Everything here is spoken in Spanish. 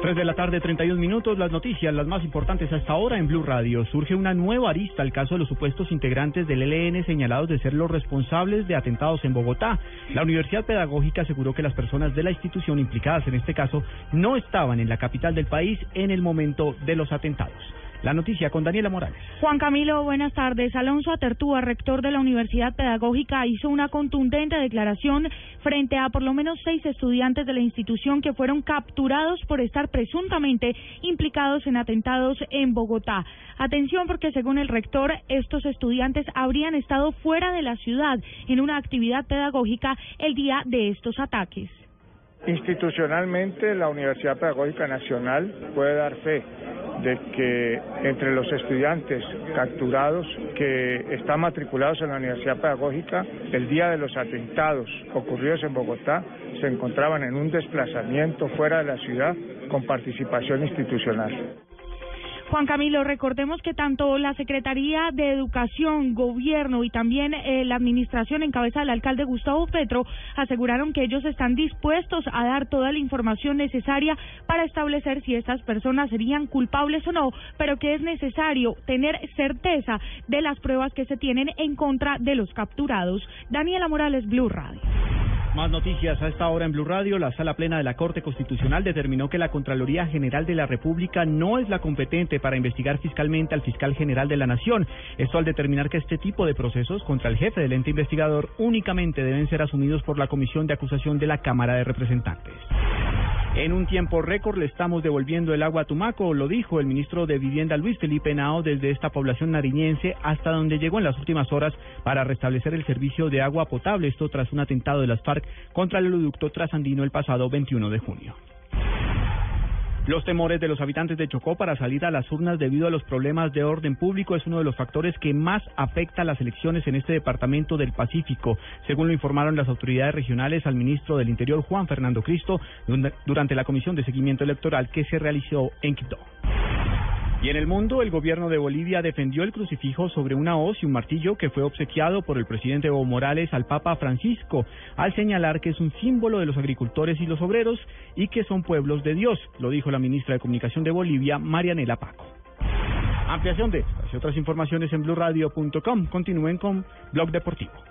3 de la tarde, 31 minutos. Las noticias, las más importantes hasta ahora en Blue Radio. Surge una nueva arista al caso de los supuestos integrantes del ELN señalados de ser los responsables de atentados en Bogotá. La Universidad Pedagógica aseguró que las personas de la institución implicadas en este caso no estaban en la capital del país en el momento de los atentados. La noticia con Daniela Morales. Juan Camilo, buenas tardes. Alonso Atertúa, rector de la Universidad Pedagógica, hizo una contundente declaración frente a por lo menos seis estudiantes de la institución que fueron capturados por estar presuntamente implicados en atentados en Bogotá. Atención porque según el rector, estos estudiantes habrían estado fuera de la ciudad en una actividad pedagógica el día de estos ataques. Institucionalmente, la Universidad Pedagógica Nacional puede dar fe de que entre los estudiantes capturados que están matriculados en la Universidad Pedagógica, el día de los atentados ocurridos en Bogotá, se encontraban en un desplazamiento fuera de la ciudad con participación institucional. Juan Camilo, recordemos que tanto la Secretaría de Educación, Gobierno y también eh, la Administración en cabeza del alcalde Gustavo Petro aseguraron que ellos están dispuestos a dar toda la información necesaria para establecer si estas personas serían culpables o no, pero que es necesario tener certeza de las pruebas que se tienen en contra de los capturados. Daniela Morales, Blue Radio. Más noticias a esta hora en Blue Radio. La sala plena de la Corte Constitucional determinó que la Contraloría General de la República no es la competente para investigar fiscalmente al fiscal general de la Nación. Esto al determinar que este tipo de procesos contra el jefe del ente investigador únicamente deben ser asumidos por la Comisión de Acusación de la Cámara de Representantes. En un tiempo récord le estamos devolviendo el agua a Tumaco, lo dijo el ministro de Vivienda Luis Felipe Nao desde esta población nariñense hasta donde llegó en las últimas horas para restablecer el servicio de agua potable, esto tras un atentado de las FARC contra el oleoducto trasandino el pasado 21 de junio. Los temores de los habitantes de Chocó para salir a las urnas debido a los problemas de orden público es uno de los factores que más afecta a las elecciones en este departamento del Pacífico, según lo informaron las autoridades regionales al ministro del Interior Juan Fernando Cristo durante la comisión de seguimiento electoral que se realizó en Quito. Y en el mundo, el gobierno de Bolivia defendió el crucifijo sobre una hoz y un martillo que fue obsequiado por el presidente Evo Morales al Papa Francisco, al señalar que es un símbolo de los agricultores y los obreros y que son pueblos de Dios, lo dijo la ministra de Comunicación de Bolivia, Marianela Paco. Ampliación de otras informaciones en blurradio.com. Continúen con Blog Deportivo.